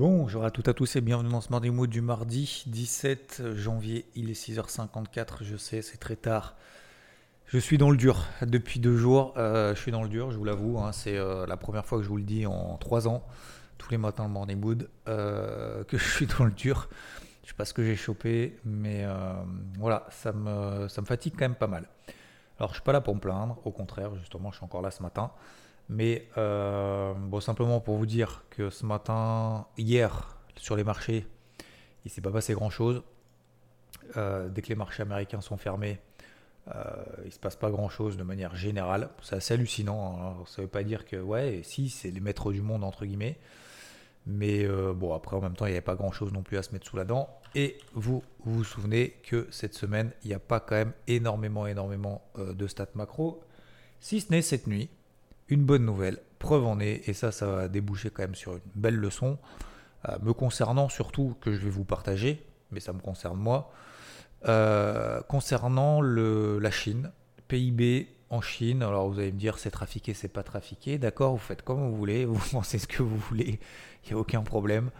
Bonjour à toutes et à tous et bienvenue dans ce Morning Mood du mardi 17 janvier. Il est 6h54, je sais, c'est très tard. Je suis dans le dur depuis deux jours. Euh, je suis dans le dur, je vous l'avoue. hein, c'est euh, la première fois que je vous le dis en trois ans, tous les matins le Morning Mood, euh, que je suis dans le dur. Je sais pas ce que j'ai chopé, mais voilà, ça me, fatigue quand même pas mal. Alors je suis pas là pour me plaindre, au contraire, justement, je suis encore là ce matin. Mais euh, bon, simplement pour vous dire que ce matin, hier, sur les marchés, il s'est pas passé grand chose. dès que les marchés américains sont fermés, euh, il se passe pas grand chose de manière générale. C'est assez hallucinant. hein. Ça veut pas dire que, ouais, si, c'est les maîtres du monde, entre guillemets. Mais euh, bon, après, en même temps, il n'y avait pas grand chose non plus à se mettre sous la dent. Et vous vous, vous souvenez que cette semaine, il n'y a pas quand même énormément, énormément euh, de stats macro. Si ce n'est cette nuit, une bonne nouvelle, preuve en est, et ça, ça va déboucher quand même sur une belle leçon, euh, me concernant surtout, que je vais vous partager, mais ça me concerne moi, euh, concernant la Chine, PIB en Chine, alors vous allez me dire c'est trafiqué, c'est pas trafiqué, d'accord, vous faites comme vous voulez, vous pensez ce que vous voulez, il n'y a aucun problème.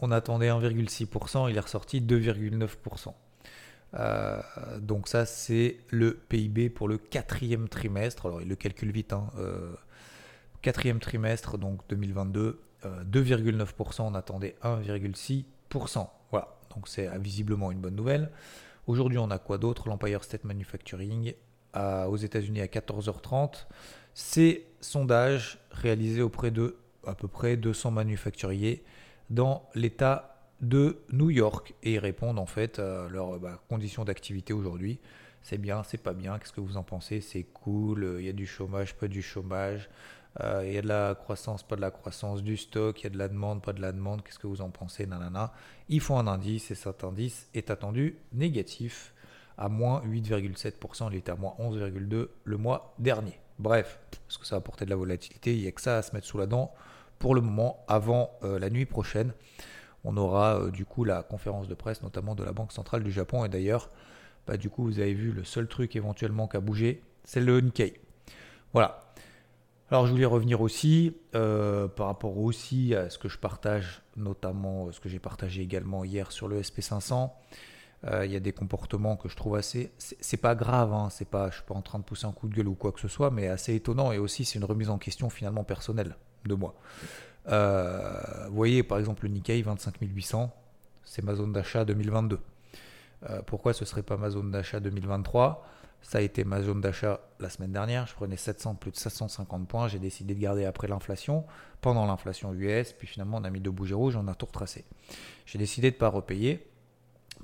On attendait 1,6%, il est ressorti 2,9%. Euh, donc ça c'est le PIB pour le quatrième trimestre, alors il le calcule vite, hein, euh, quatrième trimestre donc 2022, euh, 2,9%, on attendait 1,6%. Voilà, donc c'est euh, visiblement une bonne nouvelle. Aujourd'hui, on a quoi d'autre? L'Empire State Manufacturing aux États-Unis à 14h30. C'est sondage réalisé auprès de à peu près 200 manufacturiers dans l'État de New York et ils répondent en fait à leurs bah, conditions d'activité aujourd'hui. C'est bien, c'est pas bien, qu'est-ce que vous en pensez? C'est cool, euh, il y a du chômage, pas du chômage, euh, il y a de la croissance, pas de la croissance, du stock, il y a de la demande, pas de la demande, qu'est-ce que vous en pensez? Nanana. Ils font un indice et cet indice est attendu négatif à moins 8,7%, il était à moins 11,2% le mois dernier. Bref, est-ce que ça va apporter de la volatilité Il n'y a que ça à se mettre sous la dent pour le moment avant euh, la nuit prochaine. On aura euh, du coup la conférence de presse, notamment de la Banque centrale du Japon. Et d'ailleurs, bah, du coup, vous avez vu le seul truc éventuellement qui a bougé, c'est le Nikkei. Voilà. Alors, je voulais revenir aussi euh, par rapport aussi à ce que je partage, notamment euh, ce que j'ai partagé également hier sur le SP500. Euh, Il y a des comportements que je trouve assez. C'est pas grave, hein, c'est suis pas en train de pousser un coup de gueule ou quoi que ce soit, mais assez étonnant et aussi c'est une remise en question finalement personnelle de moi. Euh, vous voyez par exemple le Nikkei 25 800, c'est ma zone d'achat 2022. Euh, pourquoi ce serait pas ma zone d'achat 2023 Ça a été ma zone d'achat la semaine dernière. Je prenais 700 plus de 750 points. J'ai décidé de garder après l'inflation, pendant l'inflation US. Puis finalement, on a mis deux bougies rouges, on a tout retracé. J'ai décidé de ne pas repayer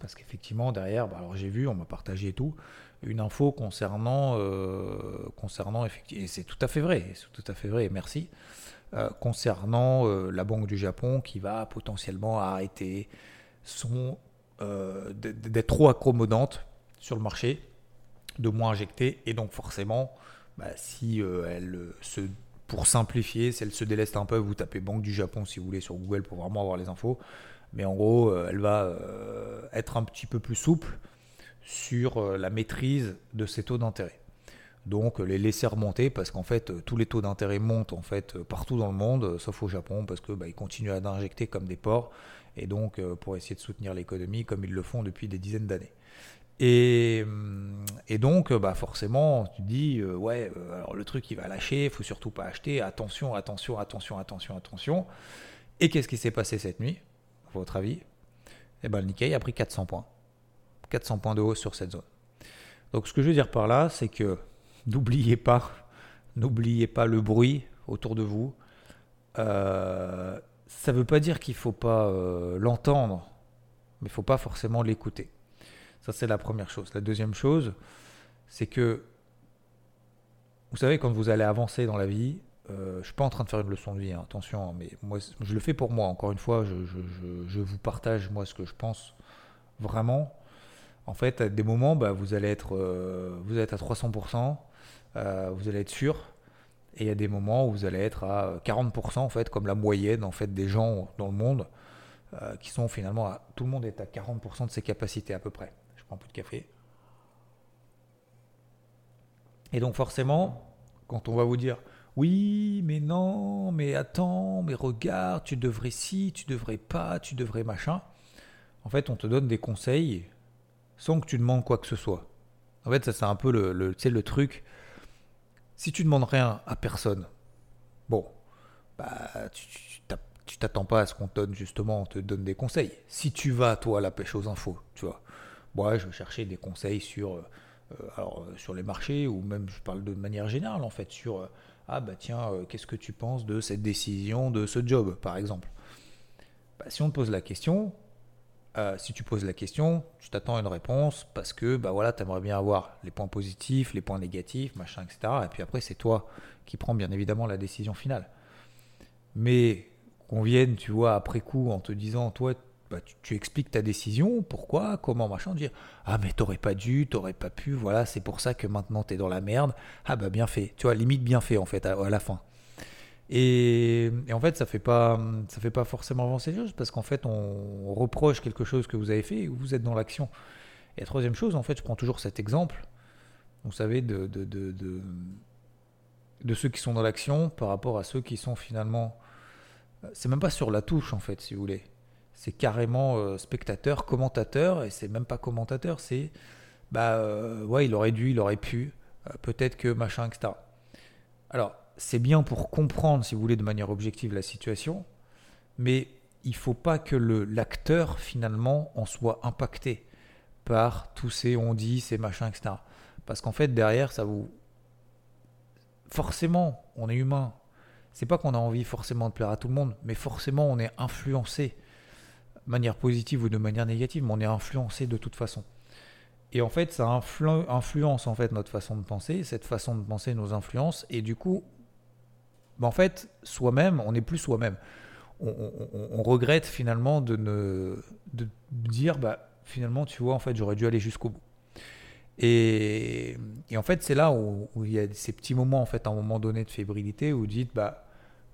parce qu'effectivement derrière, bah, alors j'ai vu, on m'a partagé tout, une info concernant, euh, concernant et c'est tout à fait vrai, c'est tout à fait vrai, merci, euh, concernant euh, la Banque du Japon qui va potentiellement arrêter son euh, d'être trop accommodante sur le marché, de moins injecter, et donc forcément, bah, si elle se pour simplifier, si elle se déleste un peu, vous tapez Banque du Japon si vous voulez sur Google pour vraiment avoir les infos. Mais en gros, elle va être un petit peu plus souple sur la maîtrise de ses taux d'intérêt. Donc euh, les laisser remonter parce qu'en fait euh, tous les taux d'intérêt montent en fait euh, partout dans le monde, sauf au Japon parce que bah, ils continuent à injecter comme des porcs et donc pour essayer de soutenir l'économie comme ils le font depuis des dizaines d'années. Et, hum, donc, bah forcément, tu dis, ouais, alors le truc il va lâcher, il faut surtout pas acheter, attention, attention, attention, attention, attention. Et qu'est-ce qui s'est passé cette nuit, à votre avis? Eh ben, le Nikkei a pris 400 points. 400 points de hausse sur cette zone. Donc, ce que je veux dire par là, c'est que n'oubliez pas, n'oubliez pas le bruit autour de vous. Euh, ça ne veut pas dire qu'il ne faut pas euh, l'entendre, mais il ne faut pas forcément l'écouter. Ça, c'est la première chose. La deuxième chose, c'est que, vous savez, quand vous allez avancer dans la vie, euh, je ne suis pas en train de faire une leçon de vie, hein, attention, hein, mais je le fais pour moi. Encore une fois, je, vous partage, moi, ce que je pense vraiment. En fait, à des moments, bah, vous, allez être, vous être à 300%, euh, vous allez être sûr, et il y a des moments où vous allez être à 40%, en fait, comme la moyenne en fait, des gens dans le monde, euh, qui sont finalement à, tout le monde est à 40% de ses capacités à peu près. Je prends un peu de café. Et donc forcément, quand on va vous dire, oui, mais non, mais attends, mais regarde, tu devrais si, tu devrais pas, tu devrais machin. En fait, on te donne des conseils sans que tu demandes quoi que ce soit. En fait, ça c'est un peu le, le, le truc. Si tu demandes rien à personne, bon, bah, tu t'attends pas à ce qu'on te donne justement, on te donne des conseils. Si tu vas, toi, à la pêche aux infos, tu vois, moi, je vais chercher des conseils sur, euh, alors, sur les marchés, ou même, je parle de manière générale, en fait, sur euh, ah bah tiens, euh, qu'est-ce que tu penses de cette décision, de ce job, par exemple bah, Si on te pose la question, euh, si tu poses la question, tu t'attends à une réponse parce que bah voilà, tu aimerais bien avoir les points positifs, les points négatifs, machin, etc. Et puis après, c'est toi qui prends bien évidemment la décision finale. Mais qu'on vienne, tu vois, après coup, en te disant, toi, bah, tu, expliques ta décision, pourquoi, comment, machin, dire Ah, mais t'aurais pas dû, t'aurais pas pu, voilà, c'est pour ça que maintenant t'es dans la merde. Ah, bah bien fait, tu vois, limite bien fait en fait, à, la fin. Et, en fait, ça fait fait pas forcément avancer les choses parce qu'en fait, on reproche quelque chose que vous avez fait et vous êtes dans l'action. Et la troisième chose, en fait, je prends toujours cet exemple, vous savez, de, de, de, de, de ceux qui sont dans l'action par rapport à ceux qui sont finalement. C'est même pas sur la touche, en fait, si vous voulez c'est carrément euh, spectateur, commentateur, et c'est même pas commentateur, c'est bah euh, ouais, il aurait dû, il aurait pu, euh, peut-être que machin, etc. Alors, c'est bien pour comprendre, si vous voulez, de manière objective la situation, mais il faut pas que l'acteur finalement en soit impacté par tous ces on dit, ces machins, etc. Parce qu'en fait, derrière, ça vous. Forcément, on est humain. C'est pas qu'on a envie forcément de plaire à tout le monde, mais forcément, on est influencé manière positive ou de manière négative, mais on est influencé de toute façon. Et en fait, ça influence en fait notre façon de penser, cette façon de penser nos influences, et du coup, bah, en fait, soi-même, on n'est plus soi-même. On, regrette finalement de ne de dire, bah finalement, tu vois, en fait, j'aurais dû aller jusqu'au bout. Et, et, en fait, c'est là où, où, il y a ces petits moments, en fait, à un moment donné de fébrilité, où vous dites, bah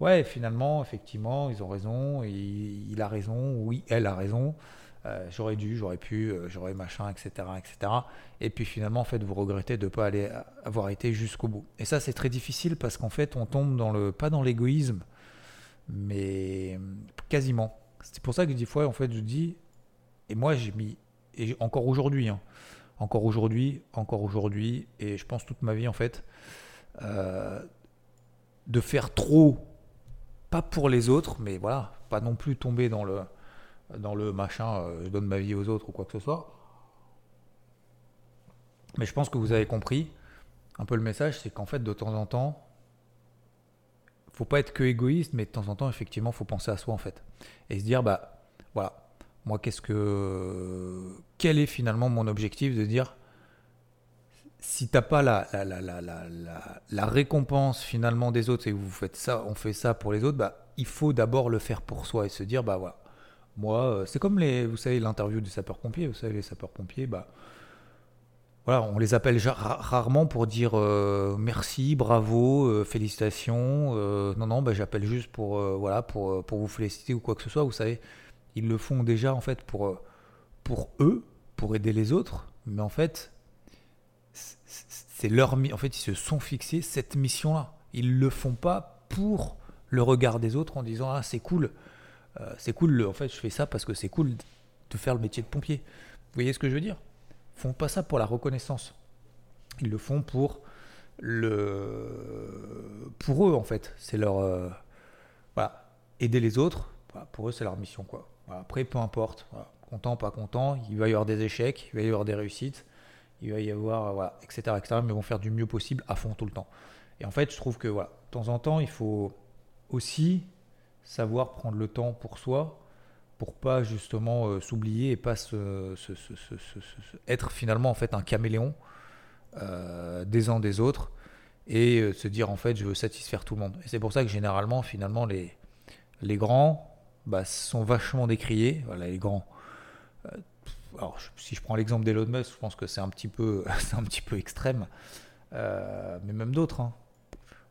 ouais, finalement, effectivement, ils ont raison, il, a raison, oui, elle a raison, euh, j'aurais dû, j'aurais pu, euh, j'aurais machin, etc., etc. Et puis finalement, en fait, vous regrettez de ne pas aller avoir été jusqu'au bout. Et ça, c'est très difficile parce qu'en fait, on tombe dans le, pas dans l'égoïsme, mais quasiment. C'est pour ça que des fois, en fait, je dis, et moi, j'ai mis, et encore aujourd'hui, hein, encore aujourd'hui, encore aujourd'hui, et je pense toute ma vie, en fait, euh, de faire trop pas pour les autres, mais voilà, pas non plus tomber dans le, dans le machin, euh, je donne ma vie aux autres ou quoi que ce soit. Mais je pense que vous avez compris un peu le message, c'est qu'en fait, de temps en temps, faut pas être que égoïste, mais de temps en temps, effectivement, faut penser à soi en fait, et se dire, bah, voilà, moi, qu'est-ce que, quel est finalement mon objectif de dire, si t'as pas la, la, la, la, récompense finalement des autres et que vous faites ça, on fait ça pour les autres, bah, il faut d'abord le faire pour soi et se dire, bah voilà, moi, euh, c'est comme les, vous savez, l'interview des sapeurs-pompiers, vous savez, les sapeurs-pompiers, bah, voilà, on les appelle rarement pour dire euh, merci, bravo, euh, félicitations. non, non, bah, j'appelle juste pour, voilà, pour, pour vous féliciter ou quoi que ce soit. Vous savez, ils le font déjà en fait pour, pour eux, pour aider les autres. Mais en fait, c'est leur en fait ils se sont fixés cette mission là ils le font pas pour le regard des autres en disant ah c'est cool euh, c'est cool en fait je fais ça parce que c'est cool de faire le métier de pompier vous voyez ce que je veux dire? Ils font pas ça pour la reconnaissance ils le font pour le pour eux en fait c'est leur euh, voilà aider les autres pour eux c'est leur mission quoi après peu importe content pas content il va y avoir des échecs il va y avoir des réussites il va y avoir, voilà, etc., etc. Mais vont faire du mieux possible à fond tout le temps. Et en fait, je trouve que, voilà, de temps en temps, il faut aussi savoir prendre le temps pour soi, pour pas justement euh, s'oublier et pas se, être finalement en fait un caméléon euh, des uns des autres et euh, se dire en fait je veux satisfaire tout le monde. Et c'est pour ça que généralement finalement les, les grands bah, sont vachement décriés. Voilà, les grands alors, si je prends l'exemple d'Elon Musk, je pense que c'est un petit peu, c'est un petit peu extrême, mais même d'autres. Hein.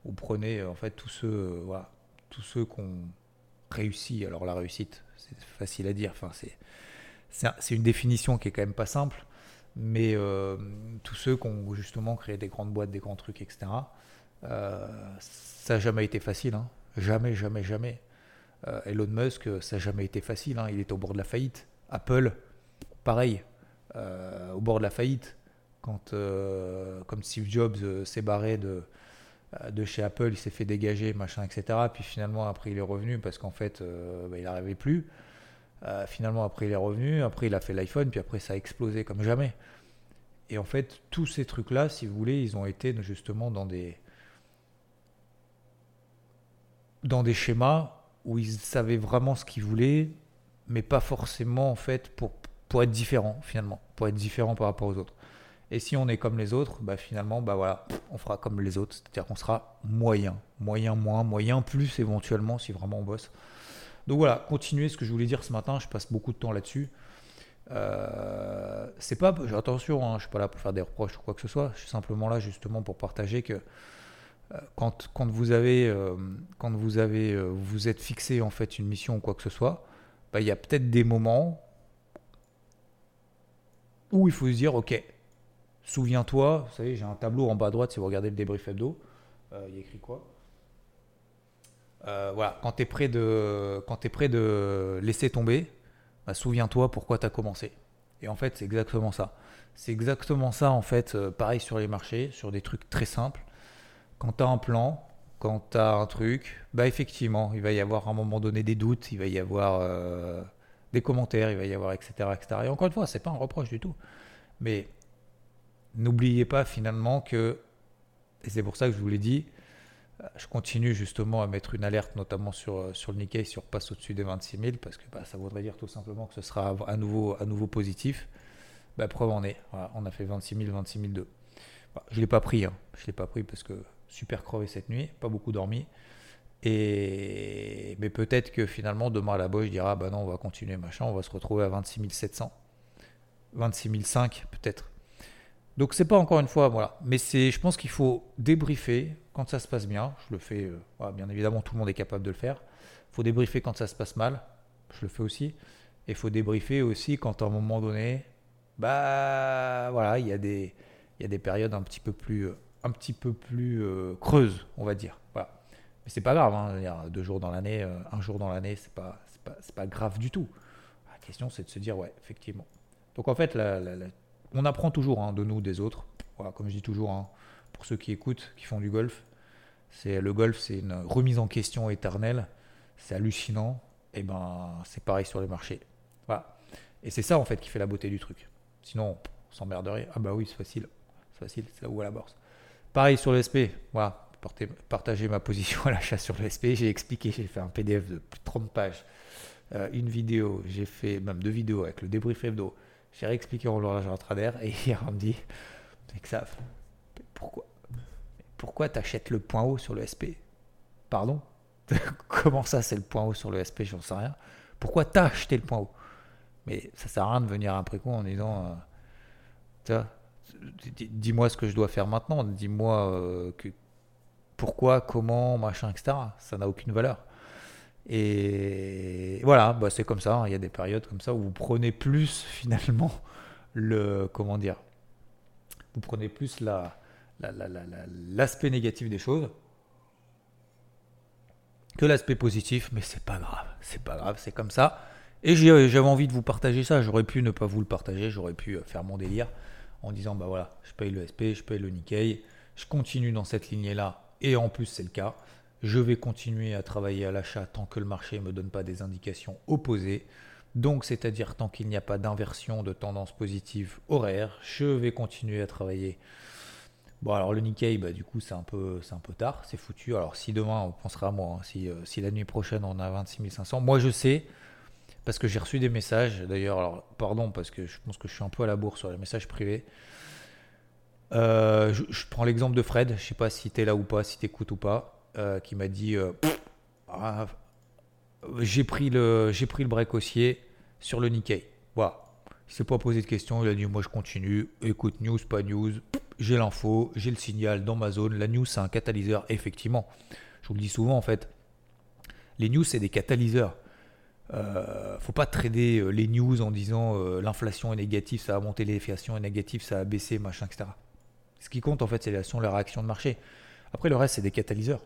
Vous prenez en fait tous ceux, voilà, tous ceux qui ont réussi. Alors la réussite, c'est facile à dire. Enfin, c'est, c'est une définition qui est quand même pas simple, mais euh, tous ceux qui ont justement créé des grandes boîtes, des grands trucs, etc. ça n'a jamais été facile. Hein. Jamais, jamais, jamais. Elon Musk, ça n'a jamais été facile. Hein. Il est au bord de la faillite. Apple, pareil, au bord de la faillite. Quand, comme Steve Jobs s'est barré de, de chez Apple, il s'est fait dégager, machin, etc. Puis finalement, après, il est revenu parce qu'en fait, bah, il n'arrivait plus. Euh, finalement, après, il est revenu. Après, il a fait l'iPhone. Puis après, ça a explosé comme jamais. Et en fait, tous ces trucs-là, si vous voulez, ils ont été justement dans des, dans des schémas où ils savaient vraiment ce qu'ils voulaient, mais pas forcément en fait pour, pour être différent finalement, pour être différent par rapport aux autres. Et si on est comme les autres, bah finalement, bah voilà, on fera comme les autres, c'est-à-dire qu'on sera moyen, moyen moins, moyen plus éventuellement si vraiment on bosse. Donc voilà, continuer ce que je voulais dire ce matin, je passe beaucoup de temps là-dessus. Euh, c'est pas, attention, hein, je suis pas là pour faire des reproches ou quoi que ce soit, je suis simplement là justement pour partager que euh, quand, quand, vous avez, euh, quand vous avez, vous êtes fixé en fait une mission ou quoi que ce soit, bah, il y a peut-être des moments où il faut se dire, ok, souviens-toi, vous savez, j'ai un tableau en bas à droite si vous regardez le débrief hebdo, il y a écrit quoi? Euh, voilà, quand tu es, prêt de, quand es prêt de laisser tomber, bah, souviens-toi pourquoi tu as commencé. Et en fait, c'est exactement ça. C'est exactement ça, en fait, euh, pareil sur les marchés, sur des trucs très simples. Quand tu as un plan, quand tu as un truc, bah effectivement, il va y avoir à un moment donné des doutes, il va y avoir euh, des commentaires, il va y avoir etc., etc. Et encore une fois, c'est pas un reproche du tout. Mais n'oubliez pas finalement que, et c'est pour ça que je vous l'ai dit, je continue justement à mettre une alerte, notamment sur, euh, sur le Nikkei, sur passe au-dessus des 26 000, parce que bah, ça voudrait dire tout simplement que ce sera à nouveau, positif. Bah, preuve en est, on a fait 26 000, 26 002. je ne l'ai pas pris, hein. je l'ai pas pris parce que super crevé cette nuit, pas beaucoup dormi. Et... Mais peut-être que finalement, demain à la boîte, je dirai, ah, bah non, on va continuer, machin, on va se retrouver à 26 700. 26 500 peut-être. Donc c'est pas encore une fois, voilà. Mais c'est, je pense qu'il faut débriefer quand ça se passe bien. Je le fais, euh, bien évidemment, tout le monde est capable de le faire. Il faut débriefer quand ça se passe mal. Je le fais aussi. Et il faut débriefer aussi quand à un moment donné, bah voilà, il y a des, il y a des périodes un petit peu plus, euh, un petit peu plus euh, creuses, on va dire. Voilà. Mais c'est pas grave. Hein, deux jours dans l'année, un jour dans l'année, c'est pas, c'est pas, pas, grave du tout. La question, c'est de se dire, ouais, effectivement. Donc en fait, la, la, on apprend toujours hein, de nous, des autres. Voilà, comme je dis toujours, hein, pour ceux qui écoutent, qui font du golf, c'est le golf, c'est une remise en question éternelle. C'est hallucinant. Et ben, c'est pareil sur les marchés. Et c'est ça en fait qui fait la beauté du truc. Sinon, on s'emmerderait. Ah bah oui, c'est facile. C'est facile, c'est là où à la bourse. Pareil sur le SP. Voilà. Partager ma position à l'achat sur le SP. J'ai expliqué, j'ai fait un PDF de 30 pages. Euh, une vidéo, j'ai fait même deux vidéos avec le débrief hebdo. J'ai réexpliqué en l'horloge trader et il me dit ça, pourquoi Pourquoi t'achètes le point haut sur le SP Pardon? Comment ça c'est le point haut sur le SP J'en sais rien. Pourquoi t'as acheté le point haut? Mais ça sert à rien de venir après coup en disant euh, dis-moi ce que je dois faire maintenant, dis-moi euh, pourquoi, comment, machin, etc. Ça n'a aucune valeur. Et voilà, bah c'est comme ça. Hein. Il y a des périodes comme ça où vous prenez plus finalement le comment dire, vous prenez plus la l'aspect négatif des choses que l'aspect positif, mais c'est pas grave, c'est pas grave, c'est comme ça. Et j'avais envie de vous partager ça. J'aurais pu ne pas vous le partager, j'aurais pu euh, faire mon délire en disant bah voilà, je paye le SP, je paye le Nikkei, je continue dans cette lignée là, et en plus c'est le cas. Je vais continuer à travailler à l'achat tant que le marché ne me donne pas des indications opposées. Donc, c'est-à-dire tant qu'il n'y a pas d'inversion de tendance positive horaire, je vais continuer à travailler. Bon, alors le Nikkei, bah, du coup, c'est un, peu, un peu tard, c'est foutu. Alors, si demain, on pensera à moi, hein, si, euh, si, la nuit prochaine, on a 26 500, moi je sais, parce que j'ai reçu des messages, d'ailleurs, pardon, parce que je pense que je suis un peu à la bourre sur les messages privés. Euh, je, prends l'exemple de Fred, je sais pas si tu es là ou pas, si tu écoutes ou pas. Euh, qui m'a dit euh, ah, j'ai pris le j'ai pris le break haussier sur le Nikkei. Voilà. Il s'est pas posé de questions, il a dit moi je continue. Écoute, news, pas news, j'ai l'info, j'ai le signal dans ma zone. La news c'est un catalyseur, effectivement. Je vous le dis souvent en fait. Les news c'est des catalyseurs. Euh, faut pas trader les news en disant l'inflation est négative, ça a monté, l'inflation est négative, ça a baissé, machin, etc. Ce qui compte en fait, c'est la réaction de marché. Après, le reste, c'est des catalyseurs.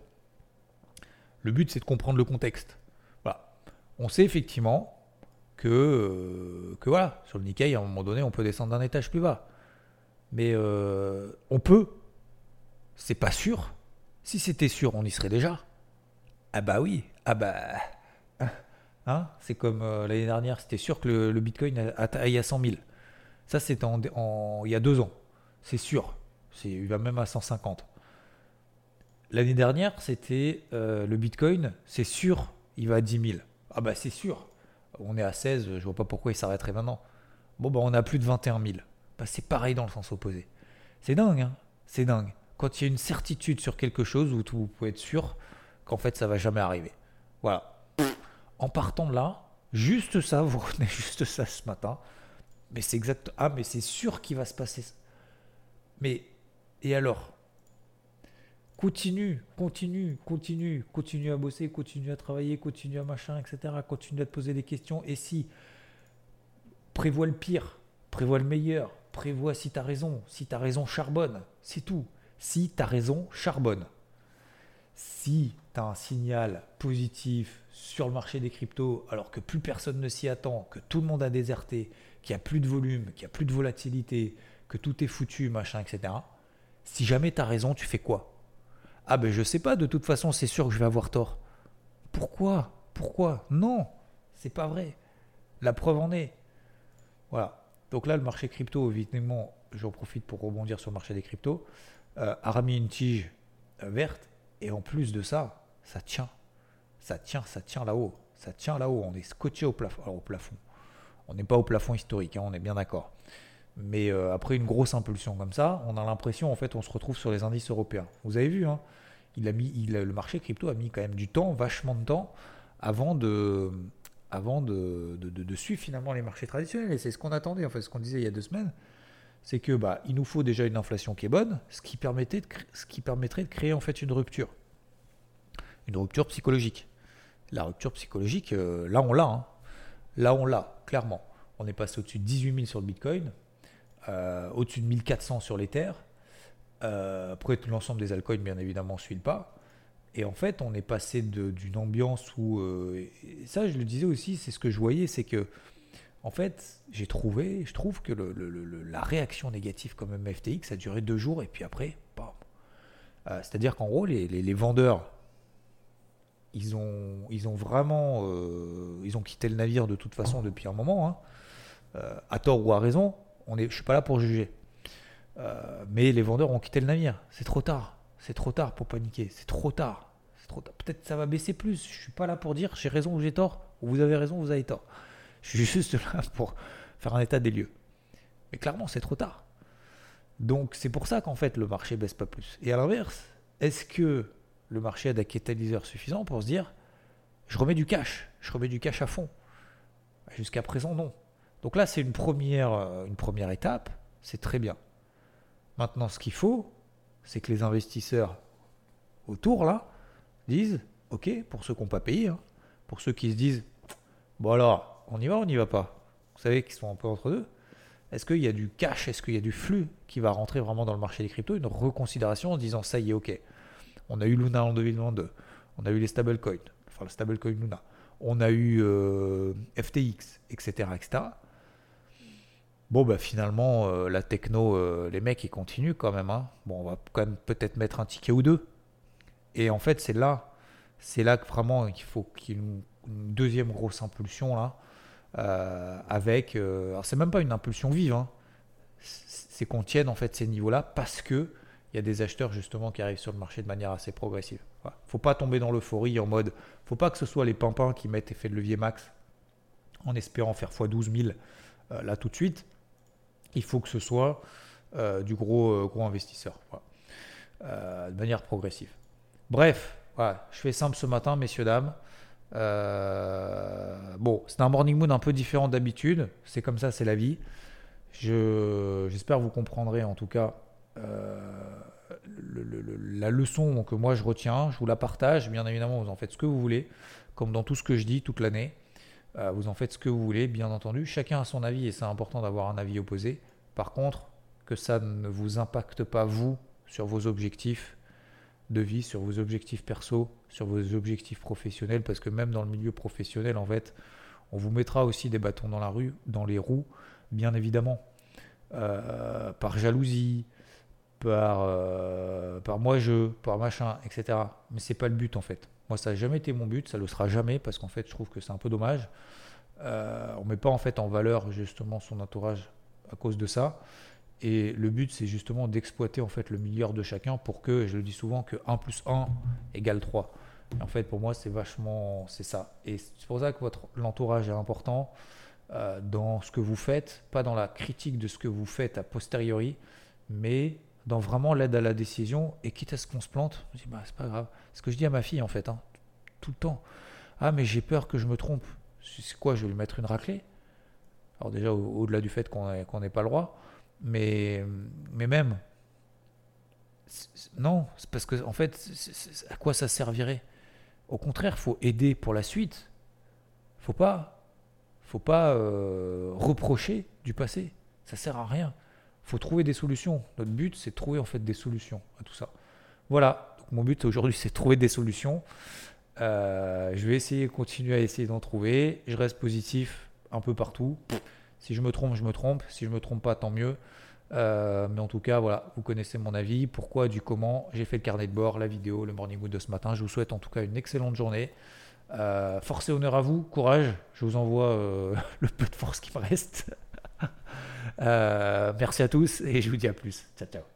Le but, c'est de comprendre le contexte. Voilà. On sait effectivement que, euh, que voilà, sur le Nikkei, à un moment donné, on peut descendre d'un étage plus bas. Mais euh, on peut. C'est pas sûr. Si c'était sûr, on y serait déjà. Ah bah oui. Ah bah. Hein c'est comme euh, l'année dernière, c'était sûr que le, Bitcoin aille à 100 000. Ça, c'était en, il y a deux ans. C'est sûr. Il va même à 150. L'année dernière, c'était euh, le Bitcoin, c'est sûr, il va à 10 000. Ah bah c'est sûr. On est à 16, je vois pas pourquoi il s'arrêterait maintenant. Bon bah on a plus de 21 000. Bah, c'est pareil dans le sens opposé. C'est dingue, hein c'est dingue. Quand il y a une certitude sur quelque chose, où vous pouvez être sûr qu'en fait ça va jamais arriver. Voilà. En partant de là, juste ça, vous retenez juste ça ce matin. Mais c'est exact. Ah, mais c'est sûr qu'il va se passer. Mais et alors? Continue, continue, continue, continue à bosser, continue à travailler, continue à machin, etc. Continue à te poser des questions. Et si prévois le pire, prévois le meilleur, prévois si tu as raison. Si tu as raison, charbonne. C'est tout. Si tu as raison, charbonne. Si tu as un signal positif sur le marché des cryptos, alors que plus personne ne s'y attend, que tout le monde a déserté, qu'il n'y a plus de volume, qu'il n'y a plus de volatilité, que tout est foutu, machin, etc. Si jamais tu as raison, tu fais quoi? Ah ben je sais pas, de toute façon c'est sûr que je vais avoir tort. Pourquoi? Pourquoi? Non, c'est pas vrai. La preuve en est. Voilà. Donc là, le marché crypto, évidemment, j'en profite pour rebondir sur le marché des cryptos, euh, a remis une tige euh, verte. Et en plus de ça, ça tient. Ça tient, ça tient là-haut. Ça tient là-haut. On est scotché au plafond. On n'est pas au plafond historique, hein, on est bien d'accord. Mais euh, après une grosse impulsion comme ça, on a l'impression, en fait, on se retrouve sur les indices européens. Vous avez vu, hein, il a mis, le marché crypto a mis quand même du temps, vachement de temps, avant de, avant de, de, suivre finalement les marchés traditionnels. Et c'est ce qu'on attendait, en fait, ce qu'on disait il y a deux semaines. C'est que bah, il nous faut déjà une inflation qui est bonne, ce qui, permettait de, ce qui permettrait de créer en fait une rupture. Une rupture psychologique. La rupture psychologique, euh, là on l'a. Hein. Là on l'a, clairement. On est passé au-dessus de 18 000 sur le Bitcoin, euh, au-dessus de 1400 sur l'Ether. Euh, après, tout l'ensemble des altcoins, bien évidemment, ne suit pas. Et en fait, on est passé d'une ambiance où, euh, ça je le disais aussi, c'est ce que je voyais, c'est que, en fait, j'ai trouvé, je trouve que la réaction négative comme MFTX a duré deux jours et puis après, bam. Euh, c'est-à-dire qu'en gros, les, vendeurs, ils ont, ils ont vraiment, euh, ils ont quitté le navire de toute façon depuis un moment, hein. à tort ou à raison. On est, je suis pas là pour juger, mais les vendeurs ont quitté le navire. C'est trop tard c'est trop tard pour paniquer. C'est trop tard. Tard. Peut-être ça va baisser plus. Je suis pas là pour dire j'ai raison ou j'ai tort. Ou vous avez raison, vous avez tort. Je suis juste là pour faire un état des lieux. Mais clairement, c'est trop tard. Donc c'est pour ça qu'en fait le marché baisse pas plus. Et à l'inverse, est-ce que le marché a des catalyseurs suffisants pour se dire je remets du cash, je remets du cash à fond Jusqu'à présent, non. Donc là, c'est une première, euh, une première étape, c'est très bien. Maintenant, ce qu'il faut, c'est que les investisseurs autour, là, disent, OK, pour ceux qui n'ont pas payé, hein, pour ceux qui se disent, bon alors, on y va, on n'y va pas? Vous savez qu'ils sont un peu entre deux. Est-ce qu'il y a du cash, est-ce qu'il y a du flux qui va rentrer vraiment dans le marché des cryptos? Une reconsidération en disant, ça y est, OK. On a eu Luna en 2022, on a eu les stablecoins, enfin le stablecoin Luna, on a eu euh, FTX, etc., etc. Bon, bah finalement, euh, la techno, euh, les mecs, ils continuent quand même. Hein. Bon, on va quand même peut-être mettre un ticket ou deux. Et en fait, c'est là, c'est là que vraiment il faut qu'il y ait une, deuxième grosse impulsion là, euh, avec. alors, c'est même pas une impulsion vive. Hein. C'est qu'on tienne en fait ces niveaux-là parce que il y a des acheteurs justement qui arrivent sur le marché de manière assez progressive. Faut pas tomber dans l'euphorie en mode. Faut pas que ce soit les pimpins qui mettent effet de levier max en espérant faire x 12 000 là tout de suite il faut que ce soit euh, du gros, euh, gros investisseur, euh, de manière progressive. Bref, je fais simple ce matin, messieurs, dames. bon, c'est un morning mood un peu différent d'habitude, c'est comme ça, c'est la vie. J'espère que vous comprendrez en tout cas la leçon que moi je retiens, je vous la partage, bien évidemment vous en faites ce que vous voulez, comme dans tout ce que je dis toute l'année. Euh, vous en faites ce que vous voulez, bien entendu. Chacun a son avis et c'est important d'avoir un avis opposé. Par contre, que ça ne vous impacte pas vous sur vos objectifs, de vie, sur vos objectifs perso, sur vos objectifs professionnels, parce que même dans le milieu professionnel, en fait, on vous mettra aussi des bâtons dans la rue, dans les roues, bien évidemment, euh, par jalousie, par, euh, par moi je, par machin, etc. Mais c'est pas le but en fait. Moi, ça n'a jamais été mon but, ça le sera jamais parce qu'en fait, je trouve que c'est un peu dommage. Euh, on met pas en fait en valeur justement son entourage à cause de ça. Et le but, c'est justement d'exploiter en fait le meilleur de chacun pour que, je le dis souvent, que 1 plus 1 égale 3. Et en fait, pour moi, c'est vachement, c'est ça. Et c'est pour ça que votre l'entourage est important euh, dans ce que vous faites, pas dans la critique de ce que vous faites a posteriori, mais dans vraiment l'aide à la décision. Et quitte à ce qu'on se plante, je dis, bah, c'est pas grave. Ce que je dis à ma fille, en fait, hein, tout le temps. Ah, mais j'ai peur que je me trompe. C'est quoi Je vais lui mettre une raclée? Alors, déjà, au-delà du fait qu'on n'ait pas le droit, mais, mais même, non, c'est parce que, en fait, à quoi ça servirait? Au contraire, faut aider pour la suite. Faut pas, faut pas euh, reprocher du passé. Ça sert à rien faut trouver des solutions. Notre but, c'est de trouver en fait des solutions à tout ça. Voilà. mon but aujourd'hui, c'est de trouver des solutions. Euh, je vais essayer, continuer à essayer d'en trouver. Je reste positif un peu partout. Si je me trompe, je me trompe. Si je me trompe pas, tant mieux. Euh, mais en tout cas, voilà, vous connaissez mon avis, pourquoi, du comment. J'ai fait le carnet de bord, la vidéo, le morning wood de ce matin. Je vous souhaite en tout cas une excellente journée. Euh, force et honneur à vous, courage. Je vous envoie le peu de force qui me reste. Euh, merci à tous et je vous dis à plus. Ciao, ciao.